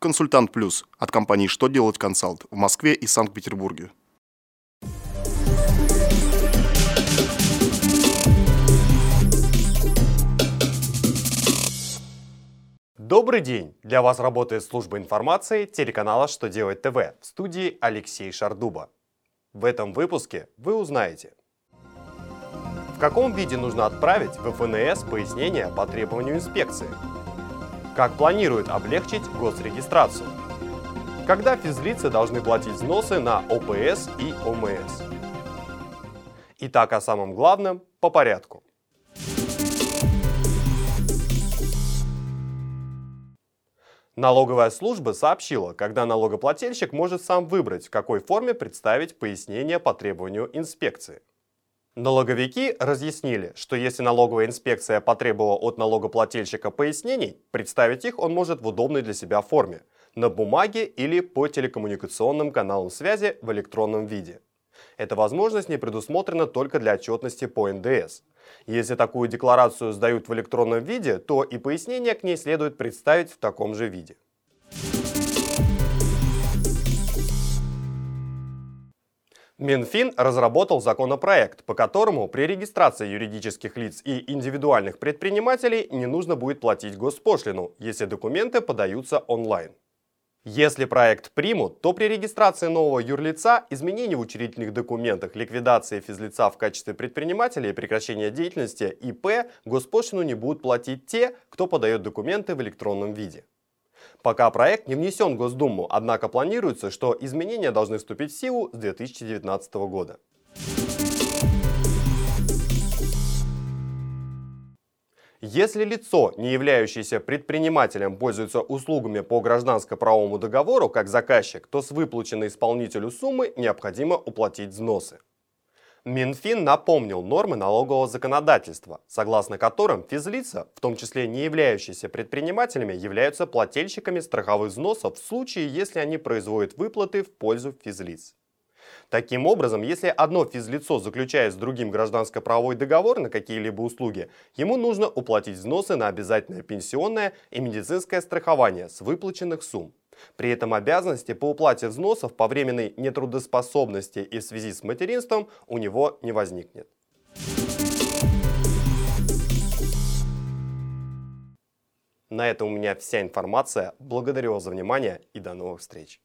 Консультант Плюс от компании «Что делать консалт» в Москве и Санкт-Петербурге. Добрый день! Для вас работает служба информации телеканала «Что делать ТВ» в студии Алексей Шардуба. В этом выпуске вы узнаете, в каком виде нужно отправить в ФНС пояснение по требованию инспекции, как планируют облегчить госрегистрацию, когда физлицы должны платить взносы на ОПС и ОМС. Итак, о самом главном по порядку. Налоговая служба сообщила, когда налогоплательщик может сам выбрать, в какой форме представить пояснение по требованию инспекции. Налоговики разъяснили, что если налоговая инспекция потребовала от налогоплательщика пояснений, представить их он может в удобной для себя форме – на бумаге или по телекоммуникационным каналам связи в электронном виде. Эта возможность не предусмотрена только для отчетности по НДС. Если такую декларацию сдают в электронном виде, то и пояснение к ней следует представить в таком же виде. Минфин разработал законопроект, по которому при регистрации юридических лиц и индивидуальных предпринимателей не нужно будет платить госпошлину, если документы подаются онлайн. Если проект примут, то при регистрации нового юрлица, изменений в учредительных документах, ликвидации физлица в качестве предпринимателя и прекращения деятельности ИП госпошлину не будут платить те, кто подает документы в электронном виде. Пока проект не внесен в Госдуму, однако планируется, что изменения должны вступить в силу с 2019 года. Если лицо, не являющееся предпринимателем, пользуется услугами по гражданско-правовому договору как заказчик, то с выплаченной исполнителю суммы необходимо уплатить взносы. Минфин напомнил нормы налогового законодательства, согласно которым физлица, в том числе не являющиеся предпринимателями, являются плательщиками страховых взносов в случае, если они производят выплаты в пользу физлиц. Таким образом, если одно физлицо заключает с другим гражданско-правовой договор на какие-либо услуги, ему нужно уплатить взносы на обязательное пенсионное и медицинское страхование с выплаченных сумм. При этом обязанности по уплате взносов по временной нетрудоспособности и в связи с материнством у него не возникнет. На этом у меня вся информация. Благодарю вас за внимание и до новых встреч.